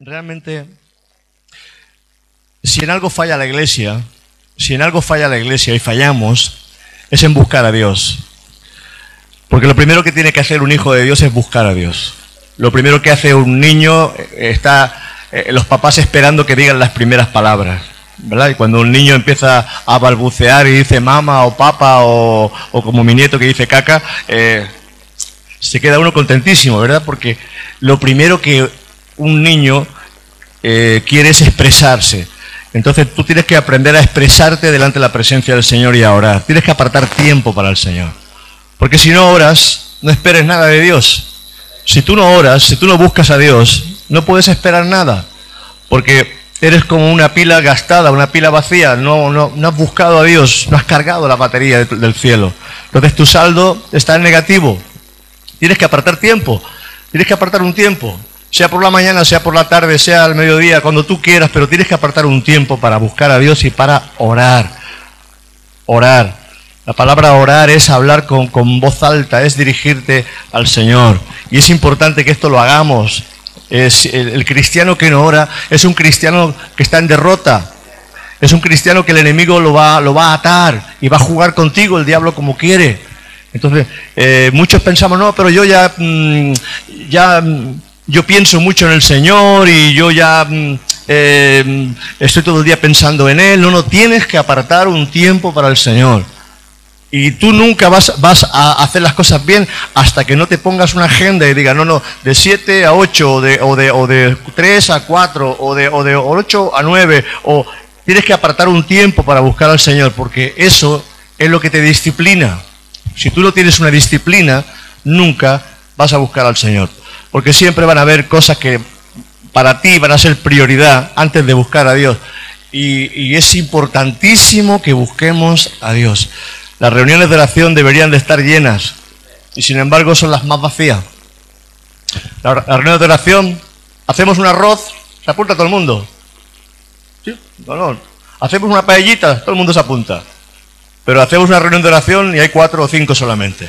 realmente, si en algo falla la iglesia, si en algo falla la iglesia y fallamos, es en buscar a Dios. Porque lo primero que tiene que hacer un hijo de Dios es buscar a Dios. Lo primero que hace un niño eh, está eh, los papás esperando que digan las primeras palabras. ¿verdad? Y cuando un niño empieza a balbucear y dice mamá o papa o, como mi nieto que dice caca, eh, se queda uno contentísimo, ¿verdad? Porque lo primero que un niño es expresarse. Entonces tú tienes que aprender a expresarte delante de la presencia del Señor y a orar. Tienes que apartar tiempo para el Señor. Porque si no oras, no esperes nada de Dios. Si tú no oras, si tú no buscas a Dios, no puedes esperar nada. Porque eres como una pila gastada, una pila vacía. No, no, no has buscado a Dios, no has cargado la batería del cielo. Entonces tu saldo está en negativo. Tienes que apartar tiempo. Tienes que apartar un tiempo sea por la mañana, sea por la tarde, sea al mediodía, cuando tú quieras, pero tienes que apartar un tiempo para buscar a Dios y para orar. Orar. La palabra orar es hablar con, con voz alta, es dirigirte al Señor. Y es importante que esto lo hagamos. El, cristiano que no ora es un cristiano que está en derrota. Es un cristiano que el enemigo lo va, lo va a atar y va a jugar contigo el diablo como quiere. Entonces, eh, muchos pensamos, no, pero yo ya, mm, ya mm, yo pienso mucho en el Señor y yo ya mm, eh, estoy todo el día pensando en Él. No, no, tienes que apartar un tiempo para el Señor. Y tú nunca vas, a hacer las cosas bien hasta que no te pongas una agenda y digas, no, no, de 7 a 8, o de, o de, o de 3 a 4, o de, o de 8 a 9, o tienes que apartar un tiempo para buscar al Señor, porque eso es lo que te disciplina. Si tú no tienes una disciplina, nunca vas a buscar al Señor porque siempre van a haber cosas que para ti van a ser prioridad antes de buscar a Dios. Y, es importantísimo que busquemos a Dios. Las reuniones de oración deberían de estar llenas y sin embargo son las más vacías. Las reuniones de oración, hacemos un arroz, se apunta todo el mundo. ¿Sí? No, Hacemos una paellita, todo el mundo se apunta. Pero hacemos una reunión de oración y hay cuatro o cinco solamente.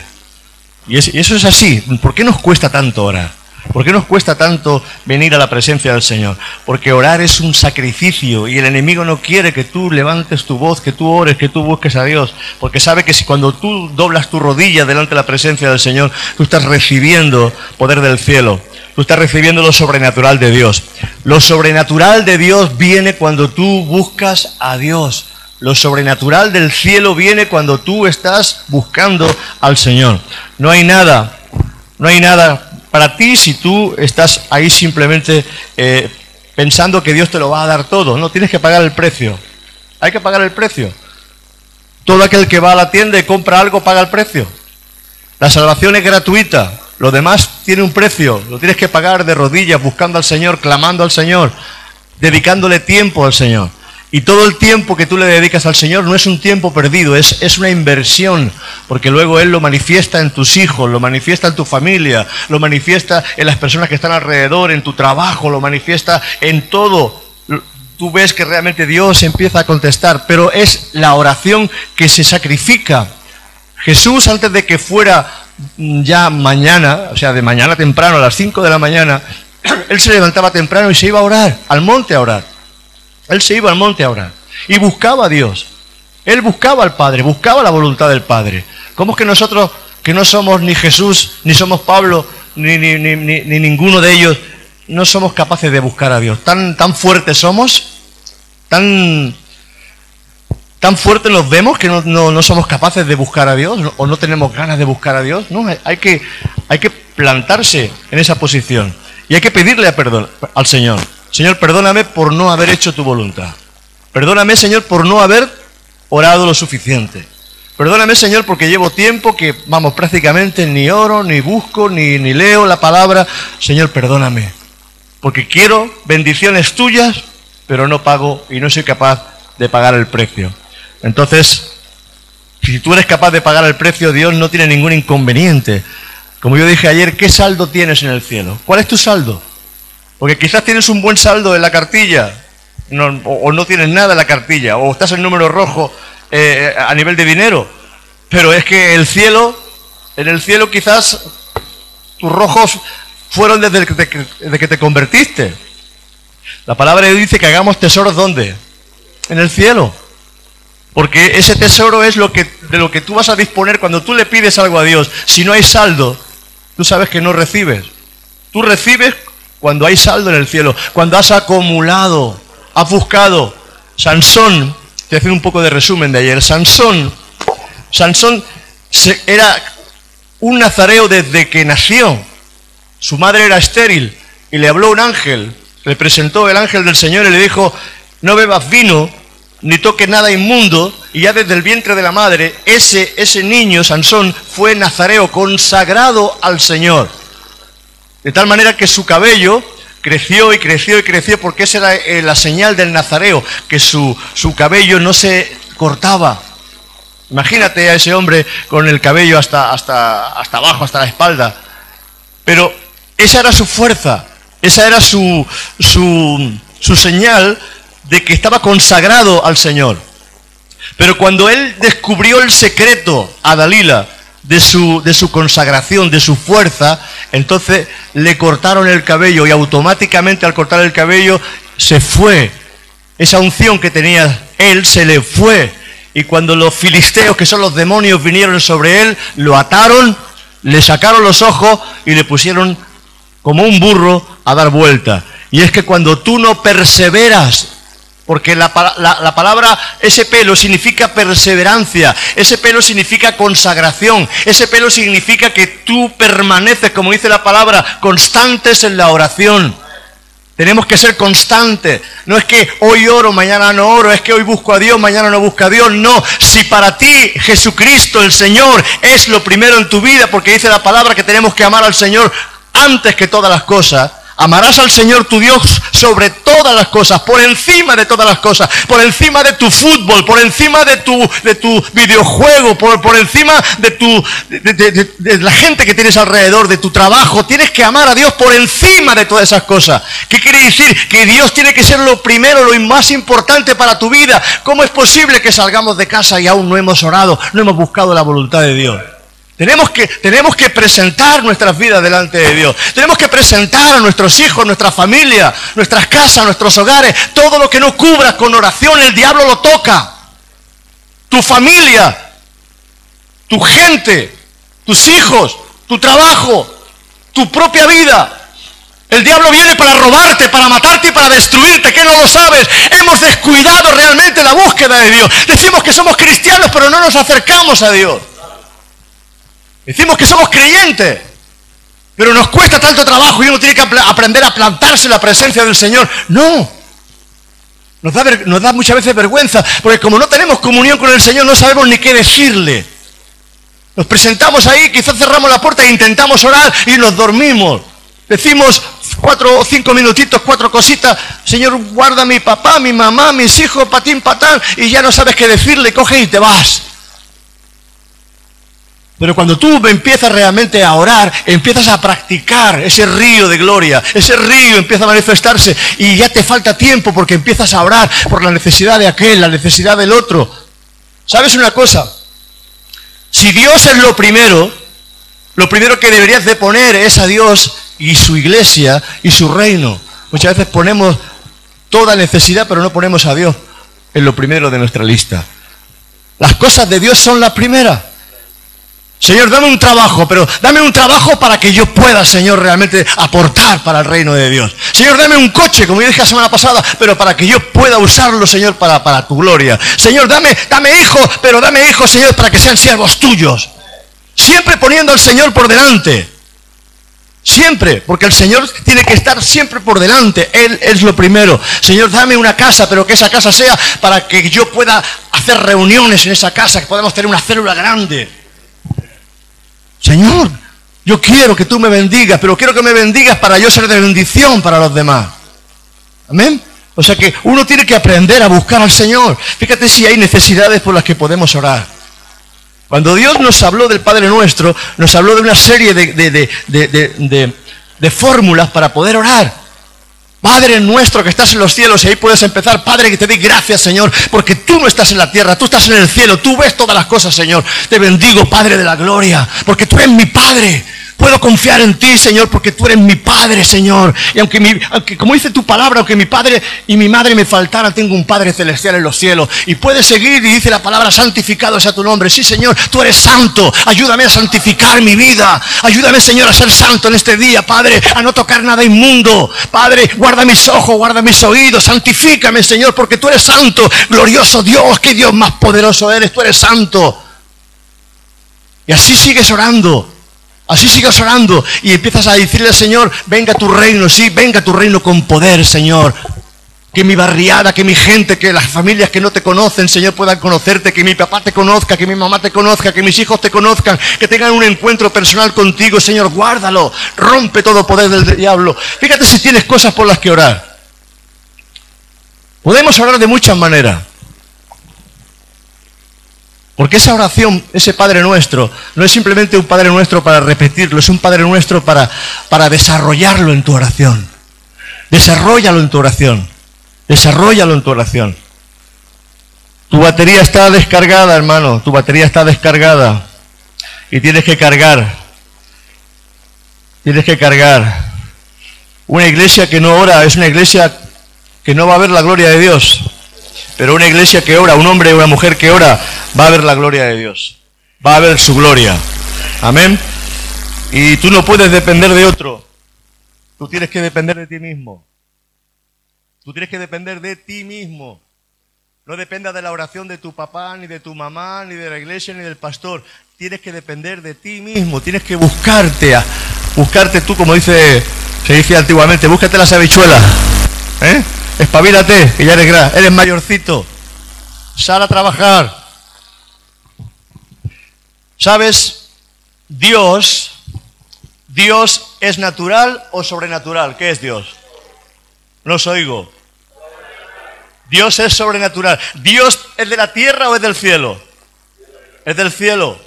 Y, y eso es así. ¿Por qué nos cuesta tanto orar? ¿Por qué nos cuesta tanto venir a la presencia del Señor? Porque orar es un sacrificio y el enemigo no quiere que tú levantes tu voz, que tú ores, que tú busques a Dios, porque sabe que si cuando tú doblas tu rodilla delante de la presencia del Señor, tú estás recibiendo poder del cielo, tú estás recibiendo lo sobrenatural de Dios. Lo sobrenatural de Dios viene cuando tú buscas a Dios. Lo sobrenatural del cielo viene cuando tú estás buscando al Señor. No hay nada, no hay nada para ti si tú estás ahí simplemente eh, pensando que Dios te lo va a dar todo. No, tienes que pagar el precio. Hay que pagar el precio. Todo aquel que va a la tienda y compra algo paga el precio. La salvación es gratuita. Lo demás tiene un precio. Lo tienes que pagar de rodillas, buscando al Señor, clamando al Señor, dedicándole tiempo al Señor. Y todo el tiempo que tú le dedicas al Señor no es un tiempo perdido, es, es, una inversión, porque luego Él lo manifiesta en tus hijos, lo manifiesta en tu familia, lo manifiesta en las personas que están alrededor, en tu trabajo, lo manifiesta en todo. Tú ves que realmente Dios empieza a contestar, pero es la oración que se sacrifica. Jesús antes de que fuera ya mañana, o sea, de mañana temprano, a las 5 de la mañana, Él se levantaba temprano y se iba a orar, al monte a orar. Él se iba al monte a orar y buscaba a Dios. Él buscaba al Padre, buscaba la voluntad del Padre. ¿Cómo es que nosotros, que no somos ni Jesús, ni somos Pablo, ni, ni, ninguno de ellos, no somos capaces de buscar a Dios? ¿Tan, tan fuertes somos? ¿Tan, tan fuertes nos vemos que no, no, somos capaces de buscar a Dios? ¿O no tenemos ganas de buscar a Dios? No, hay que, hay que plantarse en esa posición. Y hay que pedirle perdón al Señor. Señor, perdóname por no haber hecho tu voluntad. Perdóname, Señor, por no haber orado lo suficiente. Perdóname, Señor, porque llevo tiempo que, vamos, prácticamente ni oro, ni busco, ni, ni leo la palabra. Señor, perdóname. Porque quiero bendiciones tuyas, pero no pago y no soy capaz de pagar el precio. Entonces, si tú eres capaz de pagar el precio, Dios no tiene ningún inconveniente. Como yo dije ayer, ¿qué saldo tienes en el cielo? ¿Cuál es tu saldo? Porque quizás tienes un buen saldo en la cartilla, o, no tienes nada en la cartilla, o estás en número rojo eh, a nivel de dinero. Pero es que el cielo, en el cielo quizás tus rojos fueron desde que te, desde que te convertiste. La palabra dice que hagamos tesoros ¿dónde? En el cielo. Porque ese tesoro es lo que, de lo que tú vas a disponer cuando tú le pides algo a Dios. Si no hay saldo, tú sabes que no recibes. Tú recibes cuando hay saldo en el cielo, cuando has acumulado, has buscado. Sansón, te a un poco de resumen de ayer. Sansón, Sansón era un nazareo desde que nació. Su madre era estéril y le habló un ángel. Le presentó el ángel del Señor y le dijo, no bebas vino ni toques nada inmundo. Y ya desde el vientre de la madre, ese, ese niño, Sansón, fue nazareo, consagrado al Señor. De tal manera que su cabello creció y creció y creció porque esa era eh, la señal del nazareo, que su, su cabello no se cortaba. Imagínate a ese hombre con el cabello hasta, hasta, hasta abajo, hasta la espalda. Pero esa era su fuerza, esa era su, su, su señal de que estaba consagrado al Señor. Pero cuando él descubrió el secreto a Dalila de su, de su consagración, de su fuerza, entonces le cortaron el cabello y automáticamente al cortar el cabello se fue. Esa unción que tenía él se le fue. Y cuando los filisteos, que son los demonios, vinieron sobre él, lo ataron, le sacaron los ojos y le pusieron como un burro a dar vuelta. Y es que cuando tú no perseveras porque la, palabra, ese pelo significa perseverancia, ese pelo significa consagración, ese pelo significa que tú permaneces, como dice la palabra, constantes en la oración. Tenemos que ser constantes. No es que hoy oro, mañana no oro, es que hoy busco a Dios, mañana no busco a Dios. No, si para ti Jesucristo, el Señor, es lo primero en tu vida, porque dice la palabra que tenemos que amar al Señor antes que todas las cosas, Amarás al Señor tu Dios sobre todas las cosas, por encima de todas las cosas, por encima de tu fútbol, por encima de tu, de tu videojuego, por, por encima de, tu, de, la gente que tienes alrededor, de tu trabajo. Tienes que amar a Dios por encima de todas esas cosas. ¿Qué quiere decir? Que Dios tiene que ser lo primero, lo más importante para tu vida. ¿Cómo es posible que salgamos de casa y aún no hemos orado, no hemos buscado la voluntad de Dios? Tenemos que, tenemos que presentar nuestras vidas delante de Dios. Tenemos que presentar a nuestros hijos, nuestra familia, nuestras casas, nuestros hogares. Todo lo que no cubra con oración, el diablo lo toca. Tu familia, tu gente, tus hijos, tu trabajo, tu propia vida. El diablo viene para robarte, para matarte y para destruirte, que no lo sabes. Hemos descuidado realmente la búsqueda de Dios. Decimos que somos cristianos, pero no nos acercamos a Dios. Decimos que somos creyentes, pero nos cuesta tanto trabajo y uno tiene que aprender a plantarse en la presencia del Señor. No. Nos da, nos da muchas veces vergüenza, porque como no tenemos comunión con el Señor, no sabemos ni qué decirle. Nos presentamos ahí, quizás cerramos la puerta e intentamos orar y nos dormimos. Decimos cuatro o cinco minutitos, cuatro cositas. Señor, guarda a mi papá, mi mamá, mis hijos, patín, patán, y ya no sabes qué decirle, coge y te vas. Pero cuando tú empiezas realmente a orar, empiezas a practicar ese río de gloria, ese río empieza a manifestarse y ya te falta tiempo porque empiezas a orar por la necesidad de aquel, la necesidad del otro. ¿Sabes una cosa? Si Dios es lo primero, lo primero que deberías de poner es a Dios y su iglesia y su reino. Muchas veces ponemos toda necesidad, pero no ponemos a Dios en lo primero de nuestra lista. Las cosas de Dios son las primeras. Señor, dame un trabajo, pero dame un trabajo para que yo pueda, Señor, realmente aportar para el reino de Dios. Señor, dame un coche, como yo dije la semana pasada, pero para que yo pueda usarlo, Señor, para, para tu gloria. Señor, dame, dame hijos, pero dame hijos, Señor, para que sean siervos tuyos. Siempre poniendo al Señor por delante. Siempre, porque el Señor tiene que estar siempre por delante. Él es lo primero. Señor, dame una casa, pero que esa casa sea para que yo pueda hacer reuniones en esa casa, que podamos tener una célula grande. Señor, yo quiero que tú me bendigas, pero quiero que me bendigas para yo ser de bendición para los demás. Amén. O sea que uno tiene que aprender a buscar al Señor. Fíjate si hay necesidades por las que podemos orar. Cuando Dios nos habló del Padre Nuestro, nos habló de una serie de, de fórmulas para poder orar. Padre nuestro que estás en los cielos, y ahí puedes empezar, Padre, que te doy gracias, Señor, porque tú no estás en la tierra, tú estás en el cielo, tú ves todas las cosas, Señor. Te bendigo, Padre de la gloria, porque tú eres mi Padre. Puedo confiar en ti, Señor, porque tú eres mi Padre, Señor. Y aunque, mi, aunque como dice tu palabra, aunque mi Padre y mi madre me faltara, tengo un Padre celestial en los cielos. Y puedes seguir y dice la palabra, santificado sea tu nombre. Sí, Señor, tú eres santo. Ayúdame a santificar mi vida. Ayúdame, Señor, a ser santo en este día, Padre, a no tocar nada inmundo. Padre, guarda mis ojos, guarda mis oídos. Santifícame, Señor, porque tú eres santo. Glorioso Dios, que Dios más poderoso eres. Tú eres santo. Y así sigues orando. Así sigues orando y empiezas a decirle al Señor, venga tu reino, sí, venga tu reino con poder, Señor. Que mi barriada, que mi gente, que las familias que no te conocen, Señor, puedan conocerte, que mi papá te conozca, que mi mamá te conozca, que mis hijos te conozcan, que tengan un encuentro personal contigo, Señor, guárdalo, rompe todo poder del diablo. Fíjate si tienes cosas por las que orar. Podemos orar de muchas maneras. Porque esa oración, ese Padre Nuestro, no es simplemente un Padre Nuestro para repetirlo, es un Padre Nuestro para, para desarrollarlo en tu oración. Desarrollalo en tu oración. Desarrollalo en tu oración. Tu batería está descargada, hermano. Tu batería está descargada. Y tienes que cargar. Tienes que cargar. Una iglesia que no ora es una iglesia que no va a ver la gloria de Dios. Pero una iglesia que ora, un hombre o una mujer que ora, va a ver la gloria de Dios. Va a ver su gloria. Amén. Y tú no puedes depender de otro. Tú tienes que depender de ti mismo. Tú tienes que depender de ti mismo. No dependa de la oración de tu papá, ni de tu mamá, ni de la iglesia, ni del pastor. Tienes que depender de ti mismo. Tienes que buscarte, a, buscarte tú, como dice, se dice antiguamente, búscate las habichuelas. ¿Eh? Espabilate, que ya eres, eres mayorcito. Sal a trabajar. ¿Sabes? Dios, Dios es natural o sobrenatural. ¿Qué es Dios? No os oigo. Dios es sobrenatural. ¿Dios es de la tierra o es del cielo? Es del cielo.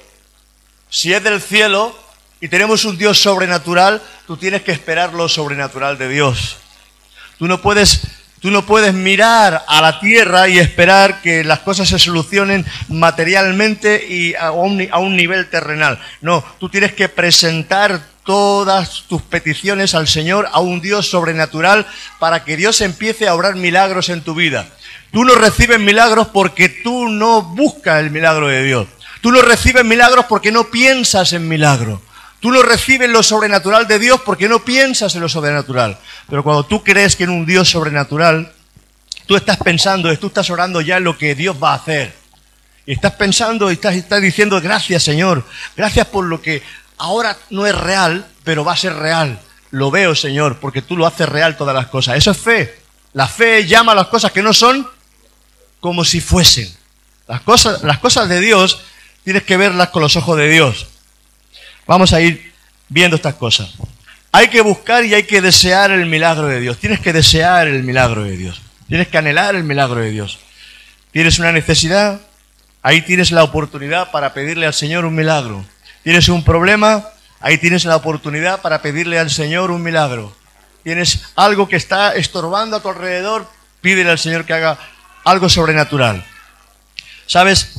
Si es del cielo y tenemos un Dios sobrenatural, tú tienes que esperar lo sobrenatural de Dios. Tú no puedes Tú no puedes mirar a la tierra y esperar que las cosas se solucionen materialmente y a un, nivel terrenal. No, tú tienes que presentar todas tus peticiones al Señor, a un Dios sobrenatural, para que Dios empiece a obrar milagros en tu vida. Tú no recibes milagros porque tú no buscas el milagro de Dios. Tú no recibes milagros porque no piensas en milagros. Tú no recibes lo sobrenatural de Dios porque no piensas en lo sobrenatural. Pero cuando tú crees que en un Dios sobrenatural, tú estás pensando, tú estás orando ya en lo que Dios va a hacer. Y estás pensando y estás, diciendo, gracias Señor, gracias por lo que ahora no es real, pero va a ser real. Lo veo, Señor, porque tú lo haces real todas las cosas. Eso es fe. La fe llama a las cosas que no son como si fuesen. Las cosas de Dios tienes que verlas con los ojos de Dios. Vamos a ir viendo estas cosas. Hay que buscar y hay que desear el milagro de Dios. Tienes que desear el milagro de Dios. Tienes que anhelar el milagro de Dios. Tienes una necesidad, ahí tienes la oportunidad para pedirle al Señor un milagro. Tienes un problema, ahí tienes la oportunidad para pedirle al Señor un milagro. Tienes algo que está estorbando a tu alrededor, pídele al Señor que haga algo sobrenatural. ¿Sabes?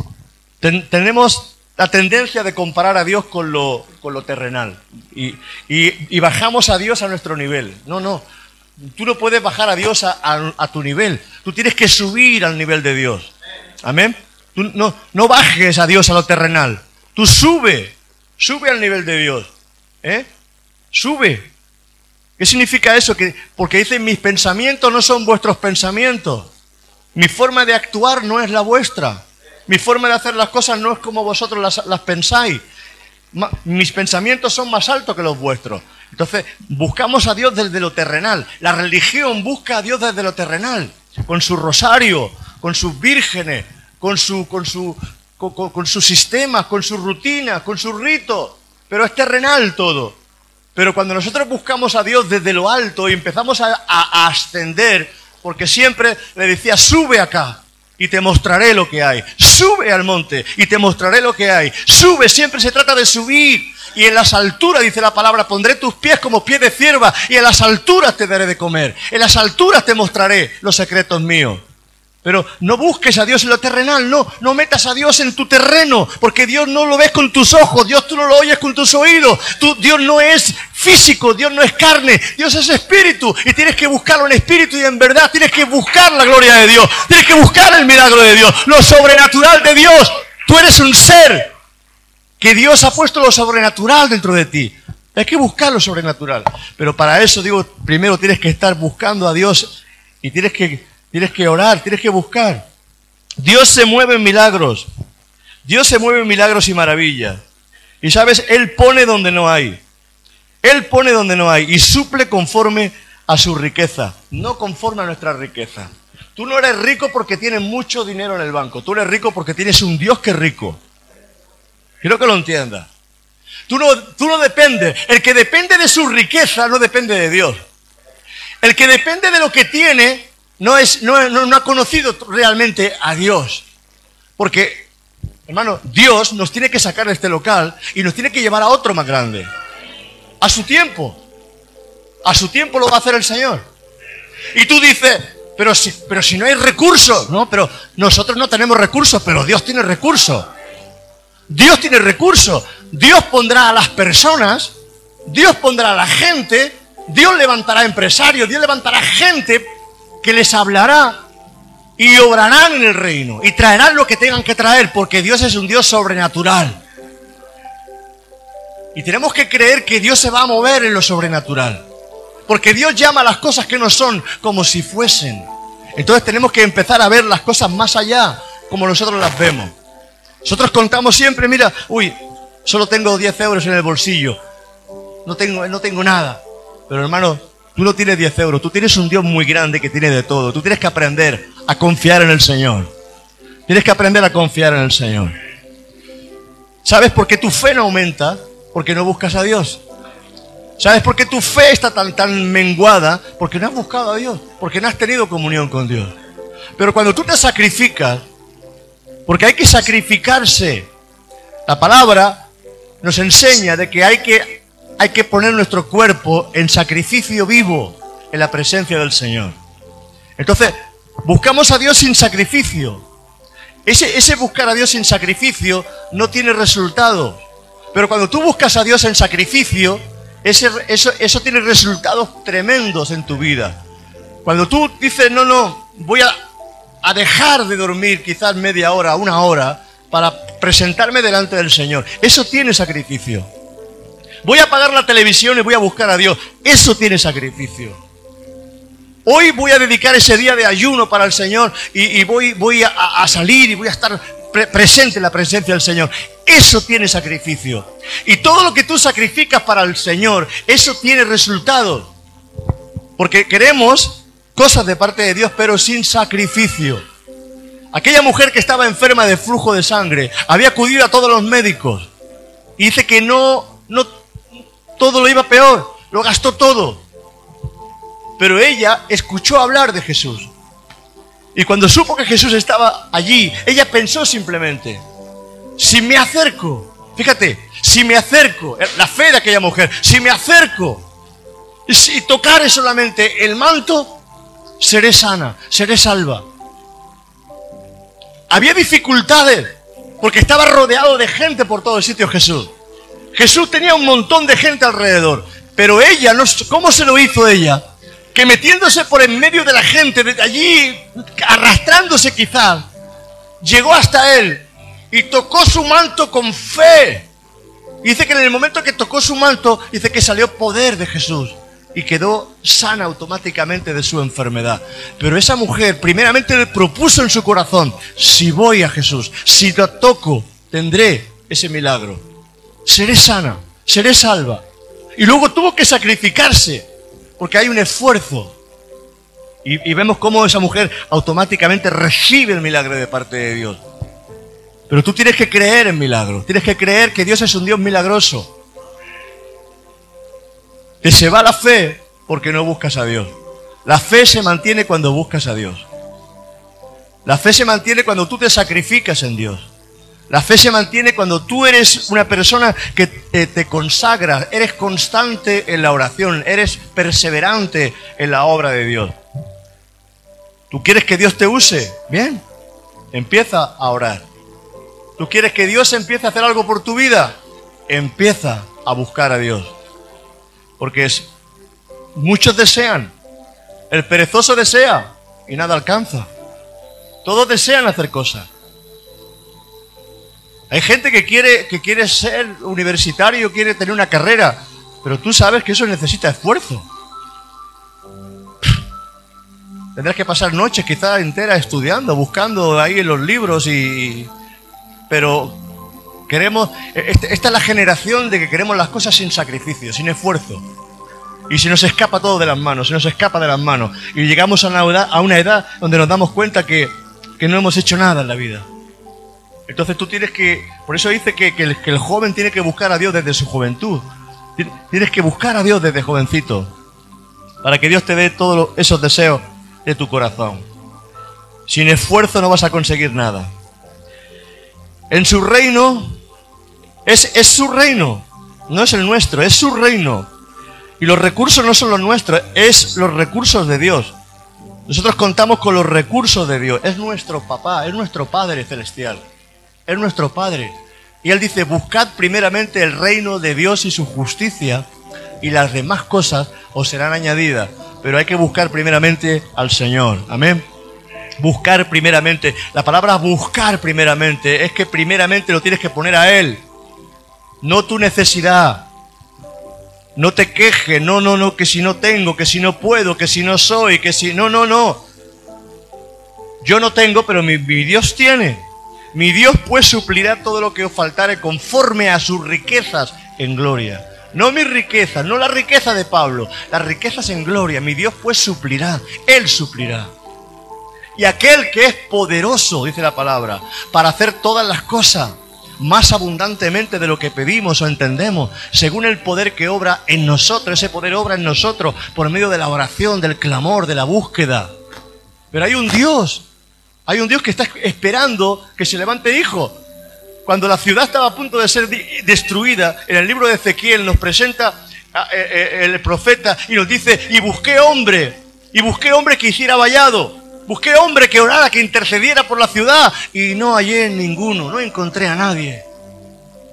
tenemos la tendencia de comparar a Dios con lo, con lo terrenal. Y, y, bajamos a Dios a nuestro nivel. No, no. Tú no puedes bajar a Dios a, a, tu nivel. Tú tienes que subir al nivel de Dios. Amén. Tú no, no bajes a Dios a lo terrenal. Tú sube. Sube al nivel de Dios. ¿Eh? Sube. ¿Qué significa eso? Que, porque dicen, mis pensamientos no son vuestros pensamientos. Mi forma de actuar no es la vuestra. Mi forma de hacer las cosas no es como vosotros las, pensáis. mis pensamientos son más altos que los vuestros. Entonces, buscamos a Dios desde lo terrenal. La religión busca a Dios desde lo terrenal, con su rosario, con sus vírgenes, con su, con su, con, sistema, con su rutina, con su rito. Pero es terrenal todo. Pero cuando nosotros buscamos a Dios desde lo alto y empezamos a, a ascender, porque siempre le decía, sube acá, y te mostraré lo que hay. Sube al monte y te mostraré lo que hay. Sube, siempre se trata de subir. Y en las alturas, dice la palabra, pondré tus pies como pies de cierva y en las alturas te daré de comer. En las alturas te mostraré los secretos míos. Pero no busques a Dios en lo terrenal, no, no metas a Dios en tu terreno, porque Dios no lo ves con tus ojos, Dios tú no lo oyes con tus oídos, tú, Dios no es físico, Dios no es carne, Dios es espíritu y tienes que buscarlo en espíritu y en verdad, tienes que buscar la gloria de Dios, tienes que buscar el milagro de Dios, lo sobrenatural de Dios. Tú eres un ser que Dios ha puesto lo sobrenatural dentro de ti. Hay que buscar lo sobrenatural. Pero para eso, digo, primero tienes que estar buscando a Dios y tienes que Tienes que orar, tienes que buscar. Dios se mueve en milagros. Dios se mueve en milagros y maravillas. Y sabes, Él pone donde no hay. Él pone donde no hay y suple conforme a su riqueza, no conforme a nuestra riqueza. Tú no eres rico porque tienes mucho dinero en el banco, tú eres rico porque tienes un Dios que es rico. Quiero que lo entiendas. Tú no, tú no dependes, el que depende de su riqueza no depende de Dios. El que depende de lo que tiene no, es, no, no, ha conocido realmente a Dios. Porque, hermano, Dios nos tiene que sacar de este local y nos tiene que llevar a otro más grande. A su tiempo. A su tiempo lo va a hacer el Señor. Y tú dices, pero si, pero si no hay recursos, no, pero nosotros no tenemos recursos, pero Dios tiene recursos. Dios tiene recursos. Dios pondrá a las personas, Dios pondrá a la gente, Dios levantará empresarios, Dios levantará gente que les hablará y obrarán en el reino y traerán lo que tengan que traer porque Dios es un Dios sobrenatural. Y tenemos que creer que Dios se va a mover en lo sobrenatural. Porque Dios llama a las cosas que no son como si fuesen. Entonces tenemos que empezar a ver las cosas más allá, como nosotros las vemos. Nosotros contamos siempre, mira, uy, solo tengo 10 euros en el bolsillo. No tengo, no tengo nada. Pero hermano, Tú no tienes 10 euros, tú tienes un Dios muy grande que tiene de todo. Tú tienes que aprender a confiar en el Señor. Tienes que aprender a confiar en el Señor. ¿Sabes por qué tu fe no aumenta? Porque no buscas a Dios. ¿Sabes por qué tu fe está tan, tan menguada? Porque no has buscado a Dios, porque no has tenido comunión con Dios. Pero cuando tú te sacrificas, porque hay que sacrificarse, la palabra nos enseña de que hay que hay que poner nuestro cuerpo en sacrificio vivo en la presencia del Señor. Entonces, buscamos a Dios sin sacrificio. Ese, ese buscar a Dios sin sacrificio no tiene resultado. Pero cuando tú buscas a Dios en sacrificio, ese, eso, eso tiene resultados tremendos en tu vida. Cuando tú dices, no, no, voy a, a dejar de dormir quizás media hora, una hora, para presentarme delante del Señor, eso tiene sacrificio. Voy a apagar la televisión y voy a buscar a Dios. Eso tiene sacrificio. Hoy voy a dedicar ese día de ayuno para el Señor y, voy, a, salir y voy a estar presente en la presencia del Señor. Eso tiene sacrificio. Y todo lo que tú sacrificas para el Señor, eso tiene resultado. Porque queremos cosas de parte de Dios, pero sin sacrificio. Aquella mujer que estaba enferma de flujo de sangre había acudido a todos los médicos y dice que no, no todo lo iba peor, lo gastó todo. Pero ella escuchó hablar de Jesús. Y cuando supo que Jesús estaba allí, ella pensó simplemente, si me acerco, fíjate, si me acerco, la fe de aquella mujer, si me acerco si tocare solamente el manto, seré sana, seré salva. Había dificultades porque estaba rodeado de gente por todo el sitio Jesús. Jesús tenía un montón de gente alrededor, pero ella, ¿cómo se lo hizo ella? Que metiéndose por en medio de la gente, de allí, arrastrándose quizás, llegó hasta él y tocó su manto con fe. dice que en el momento que tocó su manto, dice que salió poder de Jesús y quedó sana automáticamente de su enfermedad. Pero esa mujer primeramente le propuso en su corazón, si voy a Jesús, si lo toco, tendré ese milagro seré sana, seré salva. Y luego tuvo que sacrificarse, porque hay un esfuerzo. Y, vemos cómo esa mujer automáticamente recibe el milagro de parte de Dios. Pero tú tienes que creer en milagros, tienes que creer que Dios es un Dios milagroso. Que se va la fe porque no buscas a Dios. La fe se mantiene cuando buscas a Dios. La fe se mantiene cuando tú te sacrificas en Dios. La fe se mantiene cuando tú eres una persona que te, consagras, eres constante en la oración, eres perseverante en la obra de Dios. ¿Tú quieres que Dios te use? Bien, empieza a orar. ¿Tú quieres que Dios empiece a hacer algo por tu vida? Empieza a buscar a Dios. Porque es, muchos desean, el perezoso desea y nada alcanza. Todos desean hacer cosas. Hay gente que quiere, que quiere ser universitario, quiere tener una carrera, pero tú sabes que eso necesita esfuerzo. Tendrás que pasar noches quizás enteras estudiando, buscando ahí en los libros y... Pero queremos... Este, esta es la generación de que queremos las cosas sin sacrificio, sin esfuerzo. Y se nos escapa todo de las manos, se nos escapa de las manos. Y llegamos a una edad, a una edad donde nos damos cuenta que, que no hemos hecho nada en la vida. Entonces tú tienes que... Por eso dice que, el, joven tiene que buscar a Dios desde su juventud. Tienes que buscar a Dios desde jovencito. Para que Dios te dé todos esos deseos de tu corazón. Sin esfuerzo no vas a conseguir nada. En su reino, es su reino, no es el nuestro, es su reino. Y los recursos no son los nuestros, es los recursos de Dios. Nosotros contamos con los recursos de Dios. Es nuestro papá, es nuestro Padre celestial. Es nuestro Padre. Y Él dice, buscad primeramente el reino de Dios y su justicia, y las demás cosas os serán añadidas pero hay que buscar primeramente al Señor. Amén. Buscar primeramente. La palabra buscar primeramente es que primeramente lo tienes que poner a Él. No tu necesidad. No te quejes, no, no, no, que si no tengo, que si no puedo, que si no soy, que si... No, no, no. Yo no tengo, pero mi, mi Dios tiene. Mi Dios pues suplirá todo lo que os faltare conforme a sus riquezas en gloria. No mi riqueza, no la riqueza de Pablo, las riquezas en gloria. Mi Dios pues suplirá, Él suplirá. Y aquel que es poderoso, dice la palabra, para hacer todas las cosas más abundantemente de lo que pedimos o entendemos, según el poder que obra en nosotros. Ese poder obra en nosotros por medio de la oración, del clamor, de la búsqueda. Pero hay un Dios, hay un Dios que está esperando que se levante hijo cuando la ciudad estaba a punto de ser destruida, en el libro de Ezequiel nos presenta eh, eh, el profeta y nos dice, y busqué hombre, y busqué hombre que hiciera vallado, busqué hombre que orara, que intercediera por la ciudad, y no hallé ninguno, no encontré a nadie.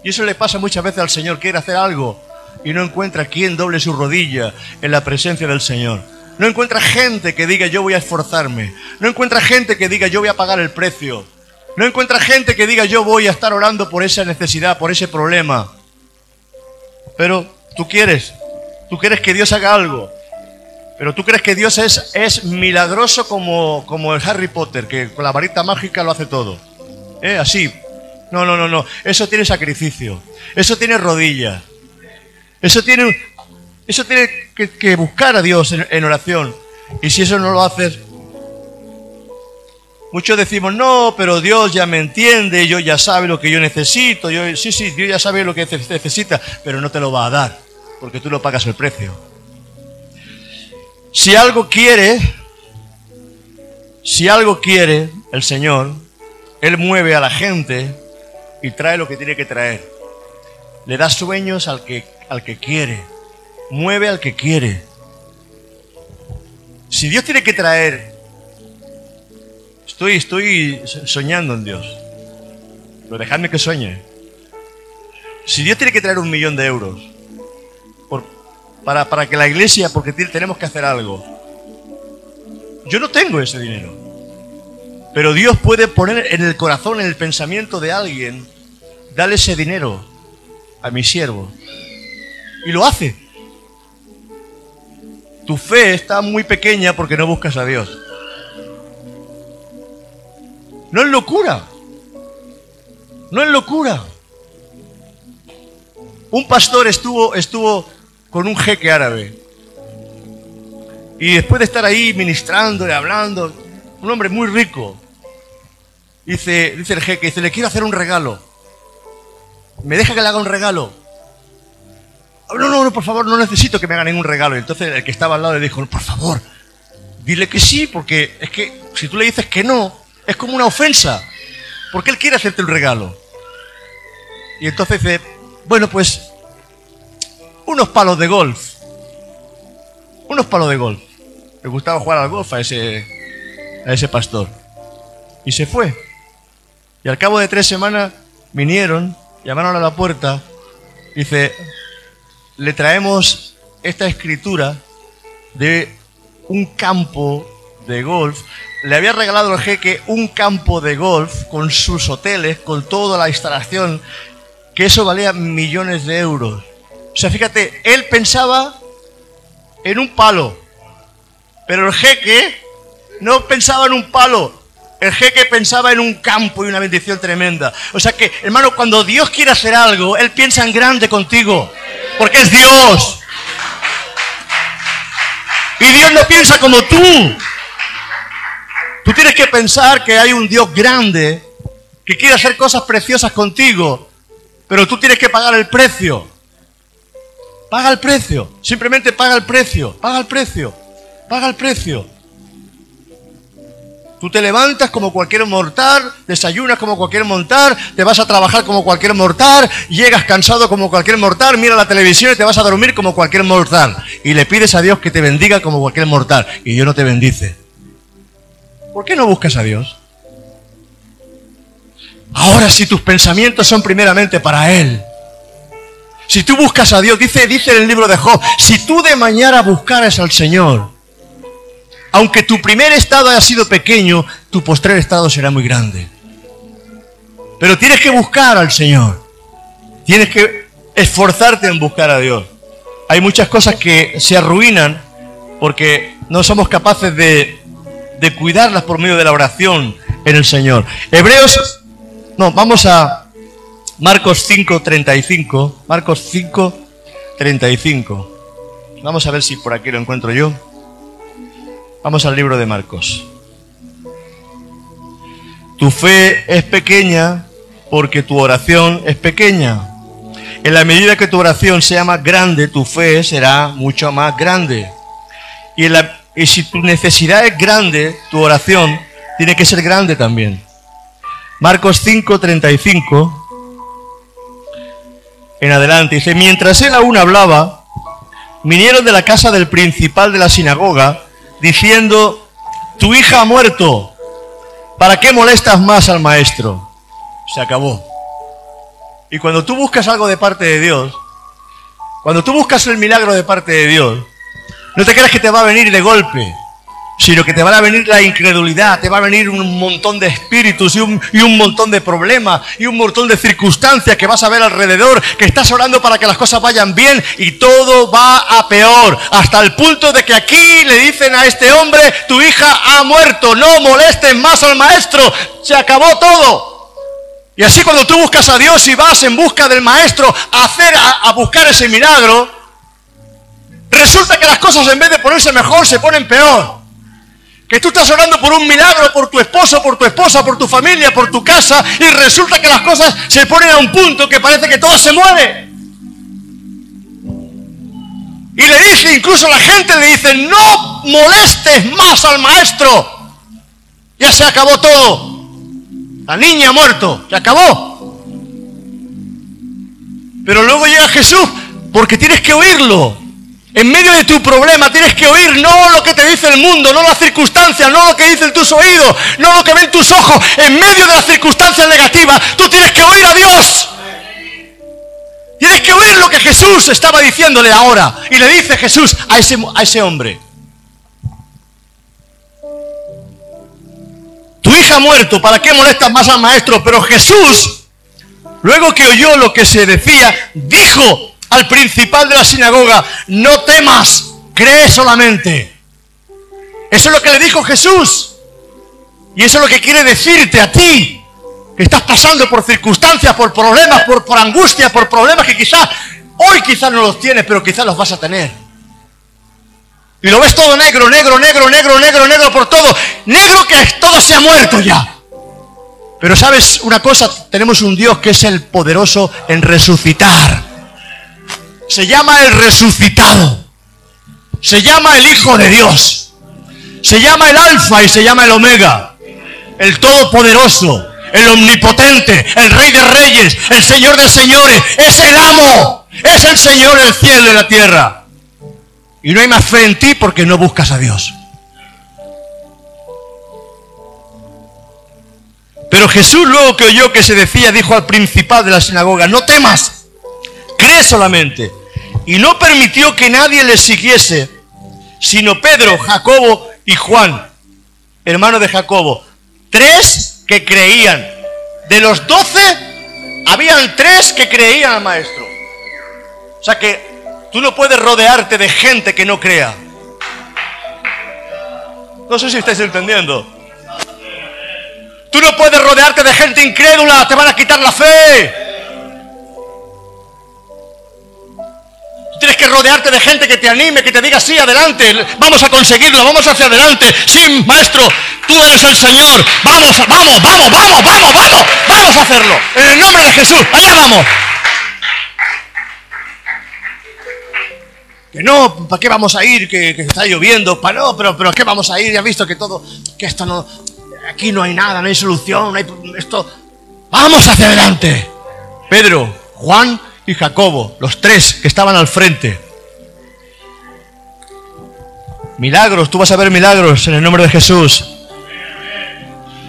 Y eso le pasa muchas veces al Señor, quiere hacer algo y no encuentra quien doble su rodilla en la presencia del Señor. No encuentra gente que diga yo voy a esforzarme. No encuentra gente que diga yo voy a pagar el precio. No encuentra gente que diga yo voy a estar orando por esa necesidad, por ese problema. Pero tú quieres, tú quieres que Dios haga algo. Pero tú crees que Dios es, es milagroso como, como el Harry Potter, que con la varita mágica lo hace todo. ¿Eh? Así. No, no, no, no. Eso tiene sacrificio. Eso tiene rodillas. Eso tiene, eso tiene que, buscar a Dios en, oración. Y si eso no lo haces, Muchos decimos, no, pero Dios ya me entiende, Dios ya sabe lo que yo necesito, yo, sí, sí, Dios ya sabe lo que necesita, pero no te lo va a dar, porque tú lo pagas el precio. Si algo quiere, si algo quiere el Señor, Él mueve a la gente y trae lo que tiene que traer. Le da sueños al que, al que quiere, mueve al que quiere. Si Dios tiene que traer Estoy, estoy soñando en Dios. Pero dejadme que sueñe. Si Dios tiene que traer un millón de euros para, para que la iglesia, porque tenemos que hacer algo, yo no tengo ese dinero. Pero Dios puede poner en el corazón, en el pensamiento de alguien, dale ese dinero a mi siervo. Y lo hace. Tu fe está muy pequeña porque no buscas a Dios. No es locura. No es locura. Un pastor estuvo, estuvo con un jeque árabe. Y después de estar ahí ministrando y hablando, un hombre muy rico, dice, dice el jeque, dice, le quiero hacer un regalo. ¿Me deja que le haga un regalo? No, no, no, por favor, no necesito que me haga ningún regalo. Y entonces el que estaba al lado le dijo, por favor, dile que sí, porque es que si tú le dices que no, es como una ofensa, porque él quiere hacerte un regalo. Y entonces dice, bueno, pues unos palos de golf. Unos palos de golf. Me gustaba jugar al golf a ese, a ese pastor. Y se fue. Y al cabo de tres semanas vinieron, llamaron a la puerta, dice, le traemos esta escritura de un campo de golf. Le había regalado el jeque un campo de golf con sus hoteles, con toda la instalación, que eso valía millones de euros. O sea, fíjate, él pensaba en un palo, pero el jeque no pensaba en un palo, el jeque pensaba en un campo y una bendición tremenda. O sea que, hermano, cuando Dios quiere hacer algo, Él piensa en grande contigo. Porque es Dios. Y Dios no piensa como tú. Tú tienes que pensar que hay un Dios grande que quiere hacer cosas preciosas contigo. Pero tú tienes que pagar el precio. Paga el precio. Simplemente paga el precio. Paga el precio. Paga el precio. Tú te levantas como cualquier mortal, desayunas como cualquier mortal, te vas a trabajar como cualquier mortal, llegas cansado como cualquier mortal, mira la televisión y te vas a dormir como cualquier mortal. Y le pides a Dios que te bendiga como cualquier mortal. Y Dios no te bendice. ¿Por qué no buscas a Dios? Ahora si tus pensamientos son primeramente para Él. Si tú buscas a Dios, dice, dice en el libro de Job, si tú de mañana buscaras al Señor, aunque tu primer estado haya sido pequeño, tu postrer estado será muy grande. Pero tienes que buscar al Señor. Tienes que esforzarte en buscar a Dios. Hay muchas cosas que se arruinan porque no somos capaces de, de cuidarlas por medio de la oración en el Señor. Hebreos, no, vamos a Marcos 5:35. Marcos 5:35. Vamos a ver si por aquí lo encuentro yo. Vamos al libro de Marcos. Tu fe es pequeña porque tu oración es pequeña. En la medida que tu oración sea más grande, tu fe será mucho más grande. Y, si tu necesidad es grande, tu oración tiene que ser grande también. Marcos 5:35 en adelante dice, mientras él aún hablaba, vinieron de la casa del principal de la sinagoga diciendo, tu hija ha muerto, ¿para qué molestas más al maestro? Se acabó. Y cuando tú buscas algo de parte de Dios, cuando tú buscas el milagro de parte de Dios, no te creas que te va a venir de golpe sino que te van a venir la incredulidad, te va a venir un montón de espíritus y un, y un, montón de problemas y un montón de circunstancias que vas a ver alrededor, que estás orando para que las cosas vayan bien y todo va a peor, hasta el punto de que aquí le dicen a este hombre, tu hija ha muerto, no molesten más al maestro, se acabó todo. Y así cuando tú buscas a Dios y vas en busca del maestro a, hacer, a, a buscar ese milagro, resulta que las cosas en vez de ponerse mejor se ponen peor. Que tú estás orando por un milagro, por tu esposo, por tu esposa, por tu familia, por tu casa, y resulta que las cosas se ponen a un punto que parece que todo se mueve. Y le dice, incluso la gente le dice, no molestes más al maestro. Ya se acabó todo. La niña ha muerto, se acabó. Pero luego llega Jesús porque tienes que oírlo. En medio de tu problema tienes que oír no lo que te dice el mundo, no las circunstancias, no lo que dicen tus oídos, no lo que ven tus ojos. En medio de las circunstancias negativas, tú tienes que oír a Dios. Tienes que oír lo que Jesús estaba diciéndole ahora. Y le dice Jesús a ese, a ese hombre. Tu hija ha muerto, ¿para qué molestas más al maestro? Pero Jesús, luego que oyó lo que se decía, dijo al principal de la sinagoga, no temas, cree solamente. Eso es lo que le dijo Jesús. Y eso es lo que quiere decirte a ti, que estás pasando por circunstancias, por problemas, por, por angustia, por problemas que quizás hoy quizás no los tienes, pero quizás los vas a tener. Y lo ves todo negro, negro, negro, negro, negro, negro por todo. Negro que todo se ha muerto ya. Pero sabes una cosa, tenemos un Dios que es el poderoso en resucitar se llama el resucitado. Se llama el Hijo de Dios. Se llama el Alfa y se llama el Omega. El Todopoderoso, el Omnipotente, el Rey de Reyes, el Señor de Señores. Es el amo. Es el Señor del cielo y la tierra. Y no hay más fe en ti porque no buscas a Dios. Pero Jesús luego que oyó que se decía, dijo al principal de la sinagoga, no temas, cree solamente. Y no permitió que nadie le siguiese, sino Pedro, Jacobo y Juan, hermano de Jacobo. Tres que creían. De los doce, habían tres que creían al maestro. O sea que tú no puedes rodearte de gente que no crea. No sé si estáis entendiendo. Tú no puedes rodearte de gente incrédula, te van a quitar la fe. Tienes que rodearte de gente que te anime, que te diga, sí, adelante, vamos a conseguirlo, vamos hacia adelante. Sí, maestro, tú eres el Señor. Vamos, vamos, vamos, vamos, vamos, vamos, vamos a hacerlo. En el nombre de Jesús, allá vamos. Que no, ¿para qué vamos a ir? Que, está lloviendo. ¿Para no? Pero, pero ¿qué vamos a ir? Ya has visto que todo, que esto no, aquí no hay nada, no hay solución, no hay esto. Vamos hacia adelante. Pedro, Juan y Jacobo, los tres que estaban al frente. Milagros, tú vas a ver milagros en el nombre de Jesús.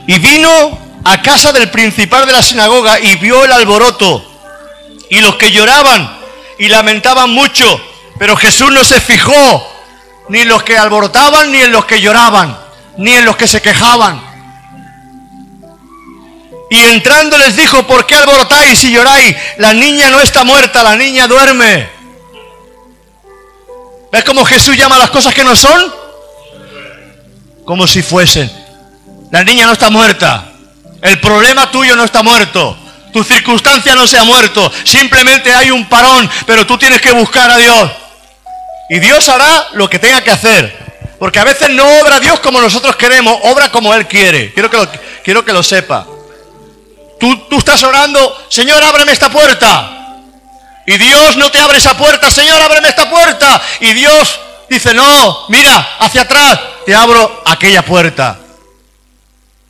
Y vino a casa del principal de la sinagoga y vio el alboroto y los que lloraban y lamentaban mucho pero Jesús no se fijó ni en los que alborotaban, ni en los que lloraban, ni en los que se quejaban. Y entrando les dijo, ¿por qué alborotáis y lloráis? La niña no está muerta, la niña duerme. ¿Ves cómo Jesús llama las cosas que no son? Como si fuesen. La niña no está muerta. El problema tuyo no está muerto. Tu circunstancia no se ha muerto. Simplemente hay un parón, pero tú tienes que buscar a Dios. Y Dios hará lo que tenga que hacer. Porque a veces no obra Dios como nosotros queremos, obra como Él quiere. Quiero que lo, quiero que lo sepa. Tú, tú estás orando, Señor, ábreme esta puerta. Y Dios no te abre esa puerta, Señor, ábreme esta puerta. Y Dios dice, no, mira, hacia atrás, te abro aquella puerta.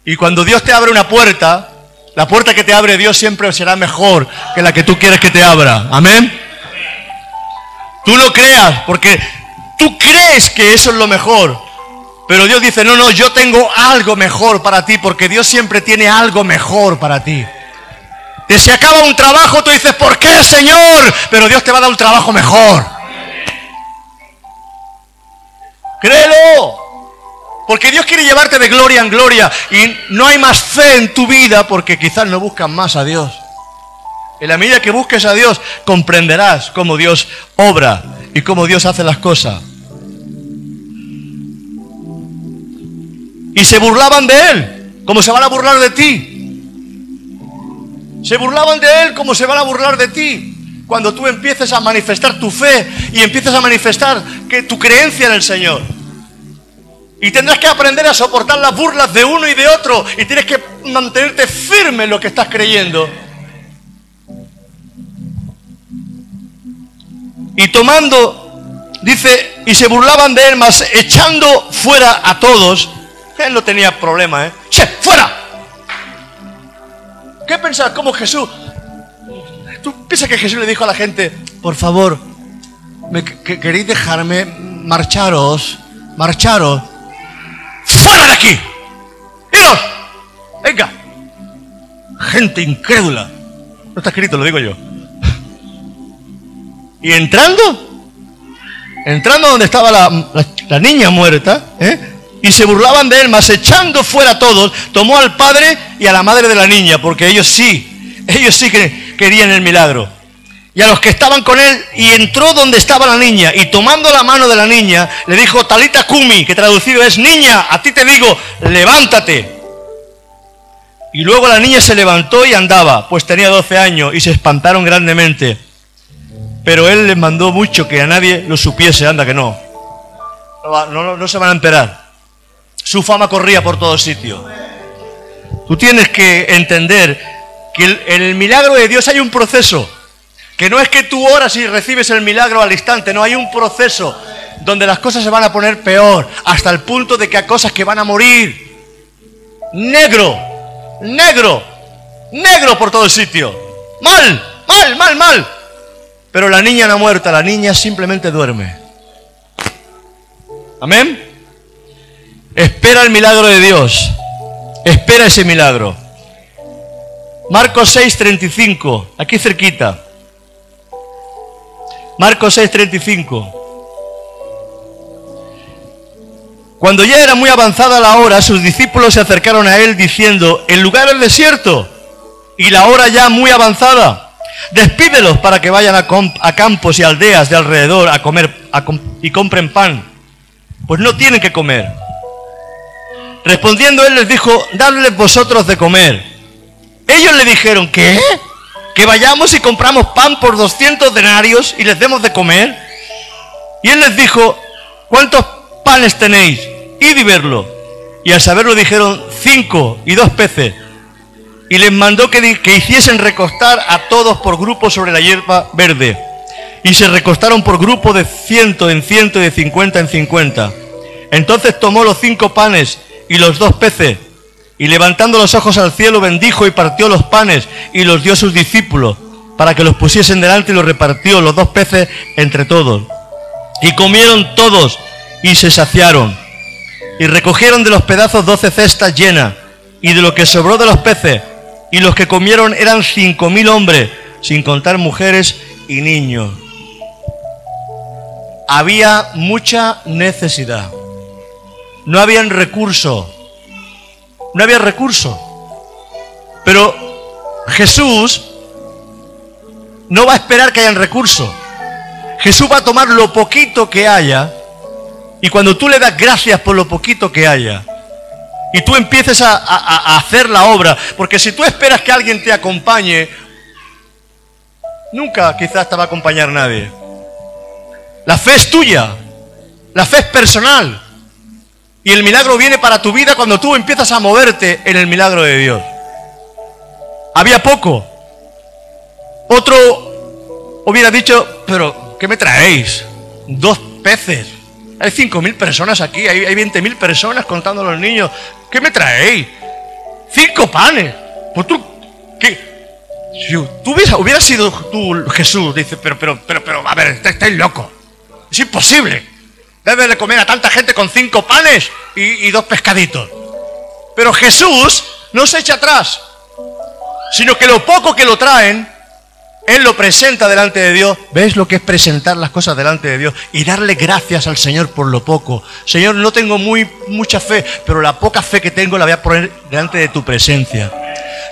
Y cuando Dios te abre una puerta, la puerta que te abre Dios siempre será mejor que la que tú quieres que te abra. Amén. Tú lo creas, porque tú crees que eso es lo mejor. Pero Dios dice, no, no, yo tengo algo mejor para ti, porque Dios siempre tiene algo mejor para ti. Te se acaba un trabajo, tú dices, ¿por qué, Señor? Pero Dios te va a dar un trabajo mejor. Créelo. Porque Dios quiere llevarte de gloria en gloria y no hay más fe en tu vida porque quizás no buscan más a Dios. En la medida que busques a Dios, comprenderás cómo Dios obra y cómo Dios hace las cosas. Y se burlaban de Él, como se van a burlar de ti. Se burlaban de Él como se van a burlar de ti. Cuando tú empieces a manifestar tu fe y empieces a manifestar que tu creencia en el Señor. Y tendrás que aprender a soportar las burlas de uno y de otro. Y tienes que mantenerte firme en lo que estás creyendo. Y tomando, dice, y se burlaban de él, más echando fuera a todos. Él no tenía problema, ¿eh? ¡Che, fuera! ¿Qué pensás? ¿Cómo Jesús? ¿Tú piensas que Jesús le dijo a la gente, por favor, me, queréis dejarme marcharos, marcharos? ¡Fuera de aquí! ¡Iros! ¡Venga! Gente incrédula. No está escrito, lo digo yo. Y entrando, entrando donde estaba la, niña muerta, ¿eh? Y se burlaban de él, mas echando fuera a todos, tomó al padre y a la madre de la niña, porque ellos sí, ellos sí que querían el milagro. Y a los que estaban con él, y entró donde estaba la niña, y tomando la mano de la niña, le dijo, Talita Kumi, que traducido es, niña, a ti te digo, levántate. Y luego la niña se levantó y andaba, pues tenía 12 años, y se espantaron grandemente. Pero él les mandó mucho que a nadie lo supiese, anda que no. No, se van a enterar. Su fama corría por todo sitio. Tú tienes que entender que en el milagro de Dios hay un proceso. Que no es que tú oras y recibes el milagro al instante, no, hay un proceso donde las cosas se van a poner peor, hasta el punto de que hay cosas que van a morir. Negro, negro, negro por todo el sitio. Mal, mal, mal, mal. Pero la niña no ha muerto, la niña simplemente duerme. Amén. Espera el milagro de Dios. Espera ese milagro. Marcos 6:35, aquí cerquita. Marcos 6:35. Cuando ya era muy avanzada la hora, sus discípulos se acercaron a él diciendo, el lugar es desierto y la hora ya muy avanzada. Despídelos para que vayan a, campos y aldeas de alrededor a comer y compren pan, pues no tienen que comer. Respondiendo él les dijo, dadles vosotros de comer. Ellos le dijeron, ¿qué? ¿Que vayamos y compramos pan por 200 denarios y les demos de comer? Y él les dijo, ¿cuántos panes tenéis? Id y verlo. Y al saberlo dijeron, cinco y dos peces. Y les mandó que, que hiciesen recostar a todos por grupos sobre la hierba verde. Y se recostaron por grupo de ciento en ciento y de cincuenta en cincuenta. Entonces tomó los cinco panes y los dos peces, y levantando los ojos al cielo bendijo y partió los panes y los dio a sus discípulos para que los pusiesen delante y los repartió los dos peces entre todos. Y comieron todos y se saciaron. Y recogieron de los pedazos doce cestas llenas y de lo que sobró de los peces. Y los que comieron eran cinco mil hombres, sin contar mujeres y niños. Había mucha necesidad. No habían recursos. No había recursos. Pero Jesús no va a esperar que hayan recursos. Jesús va a tomar lo poquito que haya y cuando tú le das gracias por lo poquito que haya y tú empieces a, a, hacer la obra, porque si tú esperas que alguien te acompañe, nunca quizás te va a acompañar nadie. La fe es tuya, la fe es personal. Y el milagro viene para tu vida cuando tú empiezas a moverte en el milagro de Dios. Había poco. Otro hubiera dicho, pero ¿qué me traéis? Dos peces. Hay cinco mil personas aquí, hay, hay veinte mil personas contando a los niños. ¿Qué me traéis? Cinco panes. Pues tú, ¿qué? Si tú hubieras, sido tú Jesús, dice, pero, pero, pero, pero, a ver, estáis locos. Es imposible. Debe de comer a tanta gente con cinco panes y, dos pescaditos. Pero Jesús no se echa atrás, sino que lo poco que lo traen, Él lo presenta delante de Dios. ¿Ves lo que es presentar las cosas delante de Dios? Y darle gracias al Señor por lo poco. Señor, no tengo muy, mucha fe, pero la poca fe que tengo la voy a poner delante de tu presencia.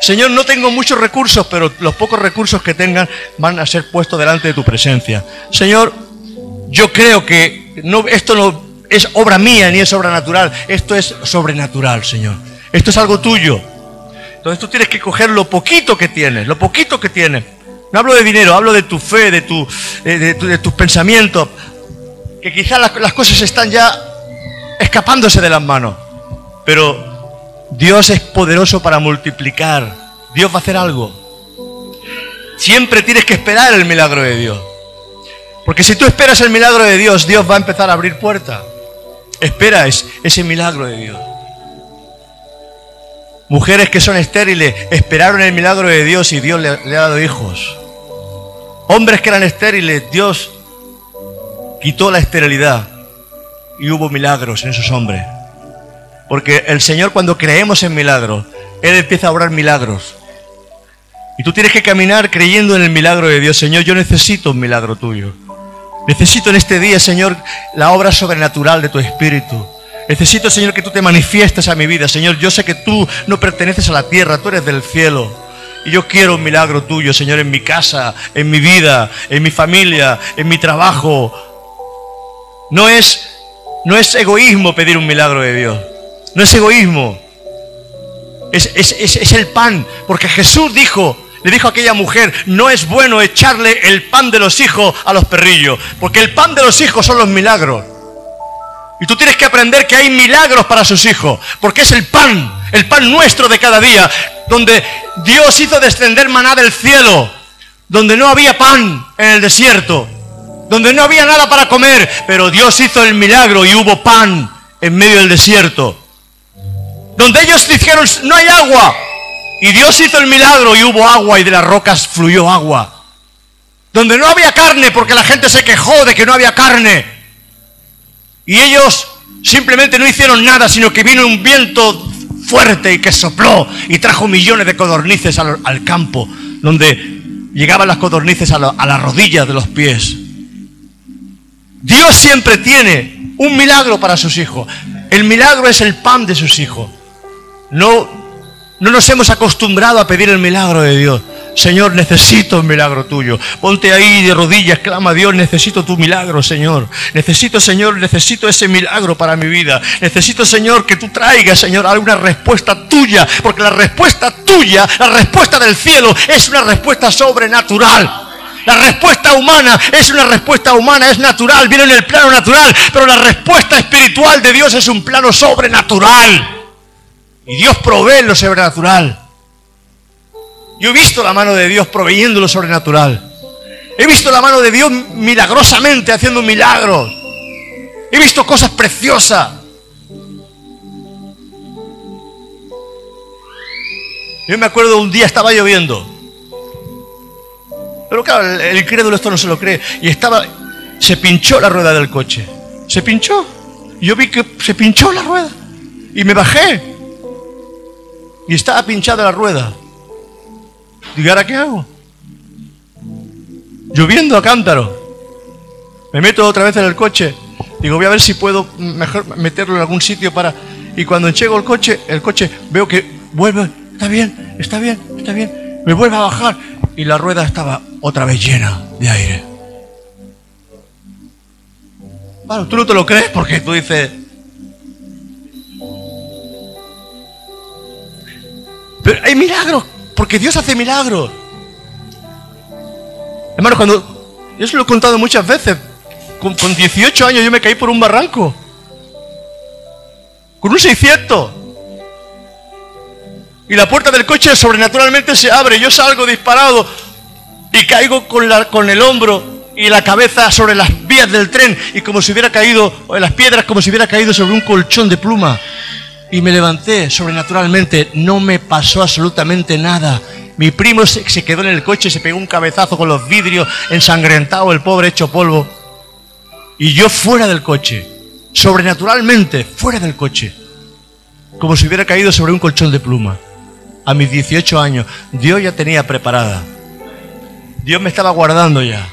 Señor, no tengo muchos recursos, pero los pocos recursos que tengan van a ser puestos delante de tu presencia. Señor, yo creo que no, esto no es obra mía ni es obra natural, esto es sobrenatural, Señor. Esto es algo tuyo. Entonces tú tienes que coger lo poquito que tienes, lo poquito que tienes. No hablo de dinero, hablo de tu fe, de, tu, de, tus pensamientos. Que quizás las, las cosas están ya escapándose de las manos. Pero Dios es poderoso para multiplicar. Dios va a hacer algo. Siempre tienes que esperar el milagro de Dios. Porque si tú esperas el milagro de Dios, Dios va a empezar a abrir puertas. Espera ese milagro de Dios. Mujeres que son estériles esperaron el milagro de Dios y Dios le, le, ha dado hijos. Hombres que eran estériles, Dios quitó la esterilidad y hubo milagros en esos hombres. Porque el Señor cuando creemos en milagros, Él empieza a obrar milagros. Y tú tienes que caminar creyendo en el milagro de Dios. Señor, yo necesito un milagro tuyo. Necesito en este día, Señor, la obra sobrenatural de tu Espíritu. Necesito, Señor, que tú te manifiestes a mi vida. Señor, yo sé que tú no perteneces a la tierra, tú eres del cielo. Y yo quiero un milagro tuyo, Señor, en mi casa, en mi vida, en mi familia, en mi trabajo. No es, no es egoísmo pedir un milagro de Dios. No es egoísmo. Es, es, es, es el pan. Porque Jesús dijo, le dijo a aquella mujer, no es bueno echarle el pan de los hijos a los perrillos, porque el pan de los hijos son los milagros. Y tú tienes que aprender que hay milagros para sus hijos, porque es el pan, el pan nuestro de cada día, donde Dios hizo descender maná del cielo, donde no había pan en el desierto, donde no había nada para comer, pero Dios hizo el milagro y hubo pan en medio del desierto. Donde ellos dijeron, no hay agua, y Dios hizo el milagro y hubo agua y de las rocas fluyó agua. Donde no había carne porque la gente se quejó de que no había carne. Y ellos simplemente no hicieron nada, sino que vino un viento fuerte y que sopló y trajo millones de codornices al, campo, donde llegaban las codornices a, la- a las rodillas de los pies. Dios siempre tiene un milagro para sus hijos. El milagro es el pan de sus hijos. No, no nos hemos acostumbrado a pedir el milagro de Dios. Señor, necesito un milagro tuyo. Ponte ahí de rodillas, clama a Dios, necesito tu milagro, Señor. Necesito, Señor, necesito ese milagro para mi vida. Necesito, Señor, que tú traigas, Señor, alguna respuesta tuya. Porque la respuesta tuya, la respuesta del cielo, es una respuesta sobrenatural. La respuesta humana es una respuesta humana, es natural, viene en el plano natural, pero la respuesta espiritual de Dios es un plano sobrenatural. Y Dios provee lo sobrenatural. Yo he visto la mano de Dios proveyendo lo sobrenatural. He visto la mano de Dios milagrosamente haciendo milagros. He visto cosas preciosas. Yo me acuerdo un día estaba lloviendo. Pero claro, el, el incrédulo esto no se lo cree. Y estaba, se pinchó la rueda del coche. Se pinchó. Yo vi que se pinchó la rueda. Y me bajé. Y estaba pinchada la rueda. Digo, ¿y ahora qué hago? Lloviendo a cántaro. Me meto otra vez en el coche. Digo, voy a ver si puedo mejor meterlo en algún sitio para... Y cuando llego el coche, el coche veo que vuelve, está bien, está bien, está bien. Me vuelve a bajar y la rueda estaba otra vez llena de aire. Claro, tú no te lo crees porque tú dices... Pero hay milagros, porque Dios hace milagros. Hermano, cuando... Yo se lo he contado muchas veces. Con, con 18 años yo me caí por un barranco. Con un 600. Y la puerta del coche sobrenaturalmente se abre. Yo salgo disparado y caigo con, la, con el hombro y la cabeza sobre las vías del tren y como si hubiera caído, o en las piedras, como si hubiera caído sobre un colchón de pluma. Y me levanté sobrenaturalmente. No me pasó absolutamente nada. Mi primo se, quedó en el coche, se pegó un cabezazo con los vidrios ensangrentado, el pobre hecho polvo. Y yo fuera del coche, sobrenaturalmente fuera del coche, como si hubiera caído sobre un colchón de pluma. A mis 18 años, Dios ya tenía preparada. Dios me estaba guardando ya.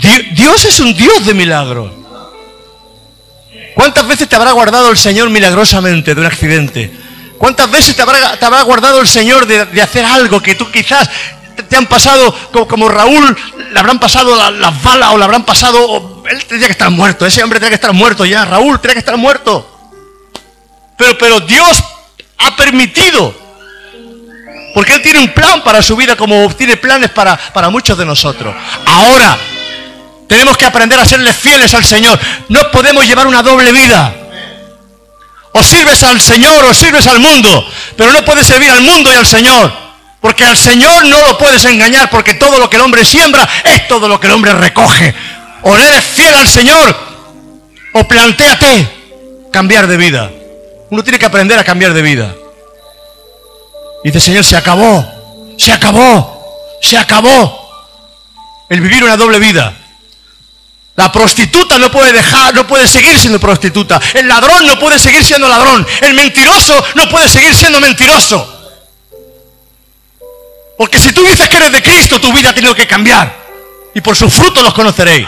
Di- Dios es un Dios de milagros. ¿Cuántas veces te habrá guardado el Señor milagrosamente de un accidente? ¿Cuántas veces te habrá, guardado el Señor de, de hacer algo que tú quizás te, han pasado, como, como Raúl, le habrán pasado la- las balas o le habrán pasado... él tendría que estar muerto, ese hombre tenía que estar muerto ya, Raúl tenía que estar muerto. Pero, pero Dios ha permitido, porque Él tiene un plan para su vida como tiene planes para, para muchos de nosotros. Ahora, tenemos que aprender a serle fieles al Señor. No podemos llevar una doble vida. O sirves al Señor o sirves al mundo. Pero no puedes servir al mundo y al Señor. Porque al Señor no lo puedes engañar. Porque todo lo que el hombre siembra es todo lo que el hombre recoge. O eres fiel al Señor o plantéate cambiar de vida. Uno tiene que aprender a cambiar de vida. Y dice, Señor, se acabó. Se acabó. Se acabó. El vivir una doble vida. La prostituta no puede dejar, no puede seguir siendo prostituta. El ladrón no puede seguir siendo ladrón. El mentiroso no puede seguir siendo mentiroso. Porque si tú dices que eres de Cristo, tu vida ha tenido que cambiar. Y por sus frutos los conoceréis.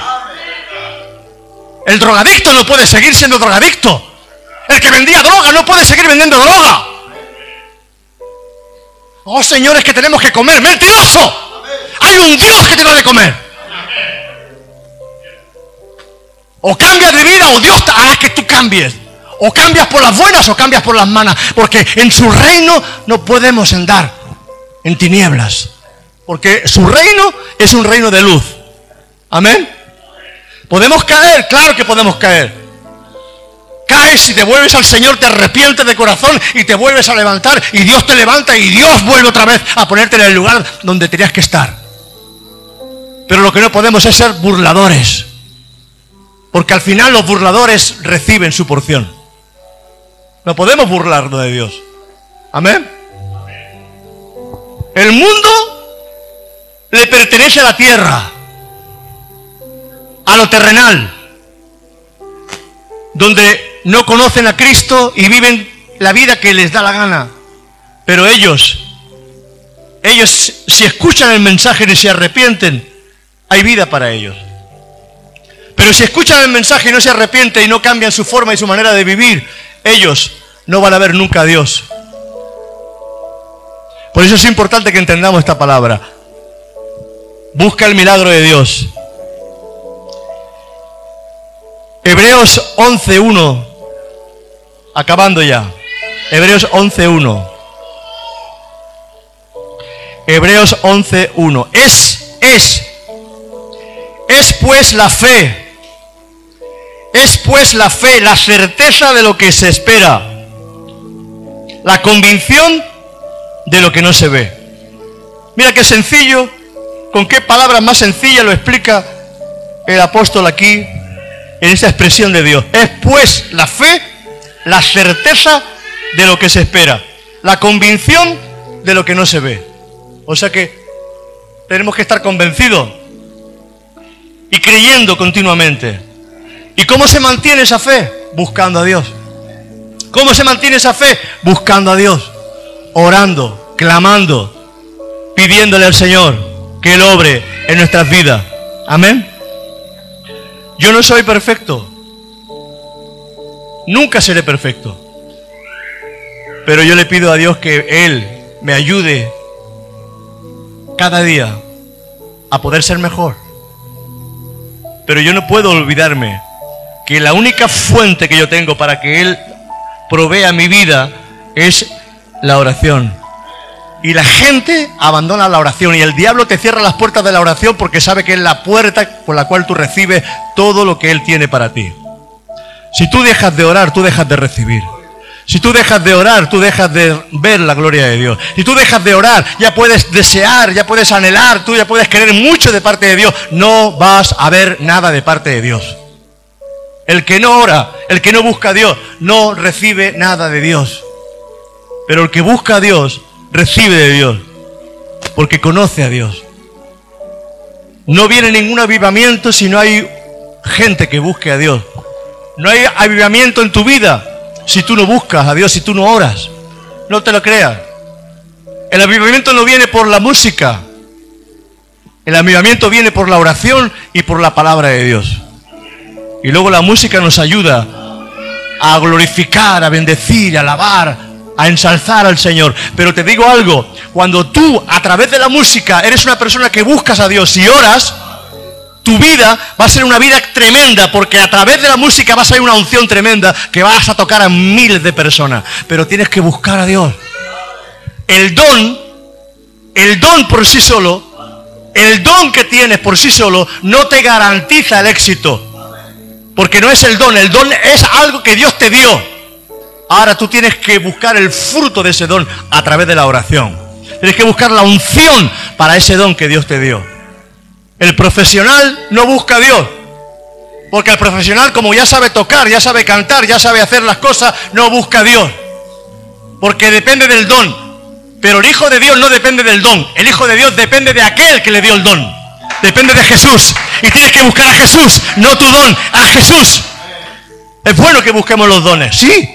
El drogadicto no puede seguir siendo drogadicto. El que vendía droga no puede seguir vendiendo droga. Oh, señores, que tenemos que comer. ¡Mentiroso! Hay un Dios que te lo de comer. O cambias de vida o Dios hará que tú cambies. O cambias por las buenas o cambias por las malas. Porque en su reino no podemos andar en tinieblas. Porque su reino es un reino de luz. Amén. ¿Podemos caer? Claro que podemos caer. Caes si te vuelves al Señor, te arrepientes de corazón y te vuelves a levantar y Dios te levanta y Dios vuelve otra vez a ponerte en el lugar donde tenías que estar. Pero lo que no podemos es ser burladores. Porque al final los burladores reciben su porción. No podemos burlarnos de Dios. Amén. El mundo le pertenece a la tierra, a lo terrenal, donde no conocen a Cristo y viven la vida que les da la gana. Pero ellos, ellos si escuchan el mensaje y se arrepienten, hay vida para ellos. Pero si escuchan el mensaje y no se arrepienten y no cambian su forma y su manera de vivir, ellos no van a ver nunca a Dios. Por eso es importante que entendamos esta palabra. Busca el milagro de Dios. Hebreos 11.1. Acabando ya. Hebreos 11.1. Hebreos 11.1. Es, es. Es pues la fe es pues la fe, la certeza de lo que se espera, la convicción de lo que no se ve. Mira qué sencillo, con qué palabras más sencillas lo explica el apóstol aquí en esa expresión de Dios. Es pues la fe, la certeza de lo que se espera, la convicción de lo que no se ve. O sea que tenemos que estar convencidos y creyendo continuamente. ¿Y cómo se mantiene esa fe? Buscando a Dios. ¿Cómo se mantiene esa fe? Buscando a Dios, orando, clamando, pidiéndole al Señor que Él obre en nuestras vidas. Amén. Yo no soy perfecto. Nunca seré perfecto. Pero yo le pido a Dios que Él me ayude cada día a poder ser mejor. Pero yo no puedo olvidarme que la única fuente que yo tengo para que Él provea mi vida es la oración. Y la gente abandona la oración y el diablo te cierra las puertas de la oración porque sabe que es la puerta por la cual tú recibes todo lo que Él tiene para ti. Si tú dejas de orar, tú dejas de recibir. Si tú dejas de orar, tú dejas de ver la gloria de Dios. Si tú dejas de orar, ya puedes desear, ya puedes anhelar, tú ya puedes querer mucho de parte de Dios. No vas a ver nada de parte de Dios. El que no ora, el que no busca a Dios, no recibe nada de Dios. Pero el que busca a Dios, recibe de Dios, porque conoce a Dios. No viene ningún avivamiento si no hay gente que busque a Dios. No hay avivamiento en tu vida si tú no buscas a Dios, si tú no oras. No te lo creas. El avivamiento no viene por la música. El avivamiento viene por la oración y por la palabra de Dios. Y luego la música nos ayuda a glorificar, a bendecir, a alabar, a ensalzar al Señor. Pero te digo algo, cuando tú a través de la música eres una persona que buscas a Dios y oras, tu vida va a ser una vida tremenda, porque a través de la música va a ser una unción tremenda que vas a tocar a miles de personas. Pero tienes que buscar a Dios. El don, el don por sí solo, el don que tienes por sí solo no te garantiza el éxito. Porque no es el don, el don es algo que Dios te dio. Ahora tú tienes que buscar el fruto de ese don a través de la oración. Tienes que buscar la unción para ese don que Dios te dio. El profesional no busca a Dios. Porque el profesional, como ya sabe tocar, ya sabe cantar, ya sabe hacer las cosas, no busca a Dios. Porque depende del don. Pero el Hijo de Dios no depende del don. El Hijo de Dios depende de aquel que le dio el don. Depende de Jesús. Y tienes que buscar a Jesús, no tu don, a Jesús. Es bueno que busquemos los dones, sí.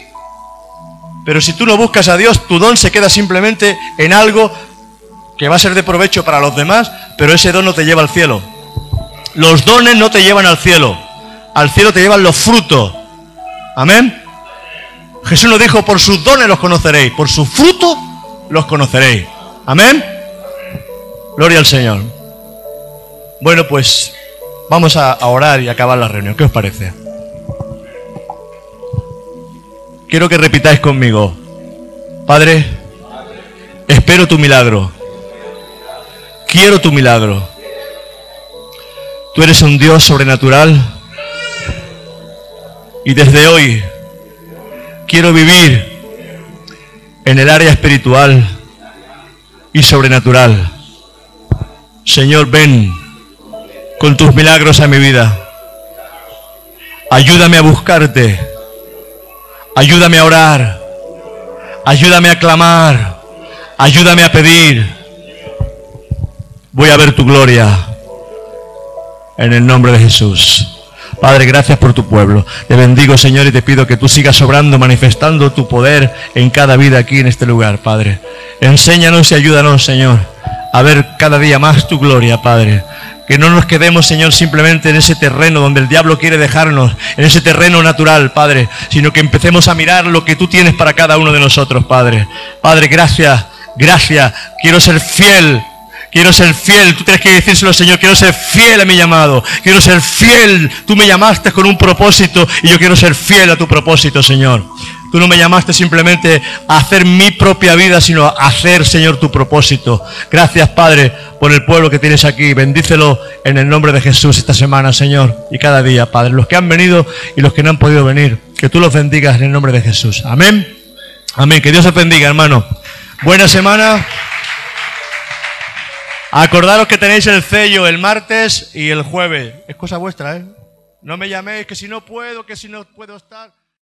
Pero si tú no buscas a Dios, tu don se queda simplemente en algo que va a ser de provecho para los demás, pero ese don no te lleva al cielo. Los dones no te llevan al cielo. Al cielo te llevan los frutos. Amén. Jesús nos dijo, por sus dones los conoceréis, por sus frutos los conoceréis. Amén. Gloria al Señor. Bueno, pues vamos a, orar y acabar la reunión. ¿Qué os parece? Quiero que repitáis conmigo. Padre, espero tu milagro. Quiero tu milagro. Tú eres un Dios sobrenatural. Y desde hoy quiero vivir en el área espiritual y sobrenatural. Señor, ven con tus milagros a mi vida. Ayúdame a buscarte. Ayúdame a orar. Ayúdame a clamar. Ayúdame a pedir. Voy a ver tu gloria. En el nombre de Jesús. Padre, gracias por tu pueblo. Te bendigo, Señor, y te pido que tú sigas obrando, manifestando tu poder en cada vida aquí en este lugar, Padre. Enséñanos y ayúdanos, Señor, a ver cada día más tu gloria, Padre. Que no nos quedemos, Señor, simplemente en ese terreno donde el diablo quiere dejarnos, en ese terreno natural, Padre, sino que empecemos a mirar lo que tú tienes para cada uno de nosotros, Padre. Padre, gracias, gracias. Quiero ser fiel Quiero ser fiel. Tú tienes que decírselo, Señor. Quiero ser fiel a mi llamado. Quiero ser fiel. Tú me llamaste con un propósito y yo quiero ser fiel a tu propósito, Señor. Tú no me llamaste simplemente a hacer mi propia vida, sino a hacer, Señor, tu propósito. Gracias, Padre, por el pueblo que tienes aquí. Bendícelo en el nombre de Jesús esta semana, Señor, y cada día, Padre. Los que han venido y los que no han podido venir, que tú los bendigas en el nombre de Jesús. Amén. Amén. Que Dios os bendiga, hermano. Buena semana. Acordaros que tenéis el sello el martes y el jueves. Es cosa vuestra, ¿eh? No me llaméis que si no puedo, que si no puedo estar.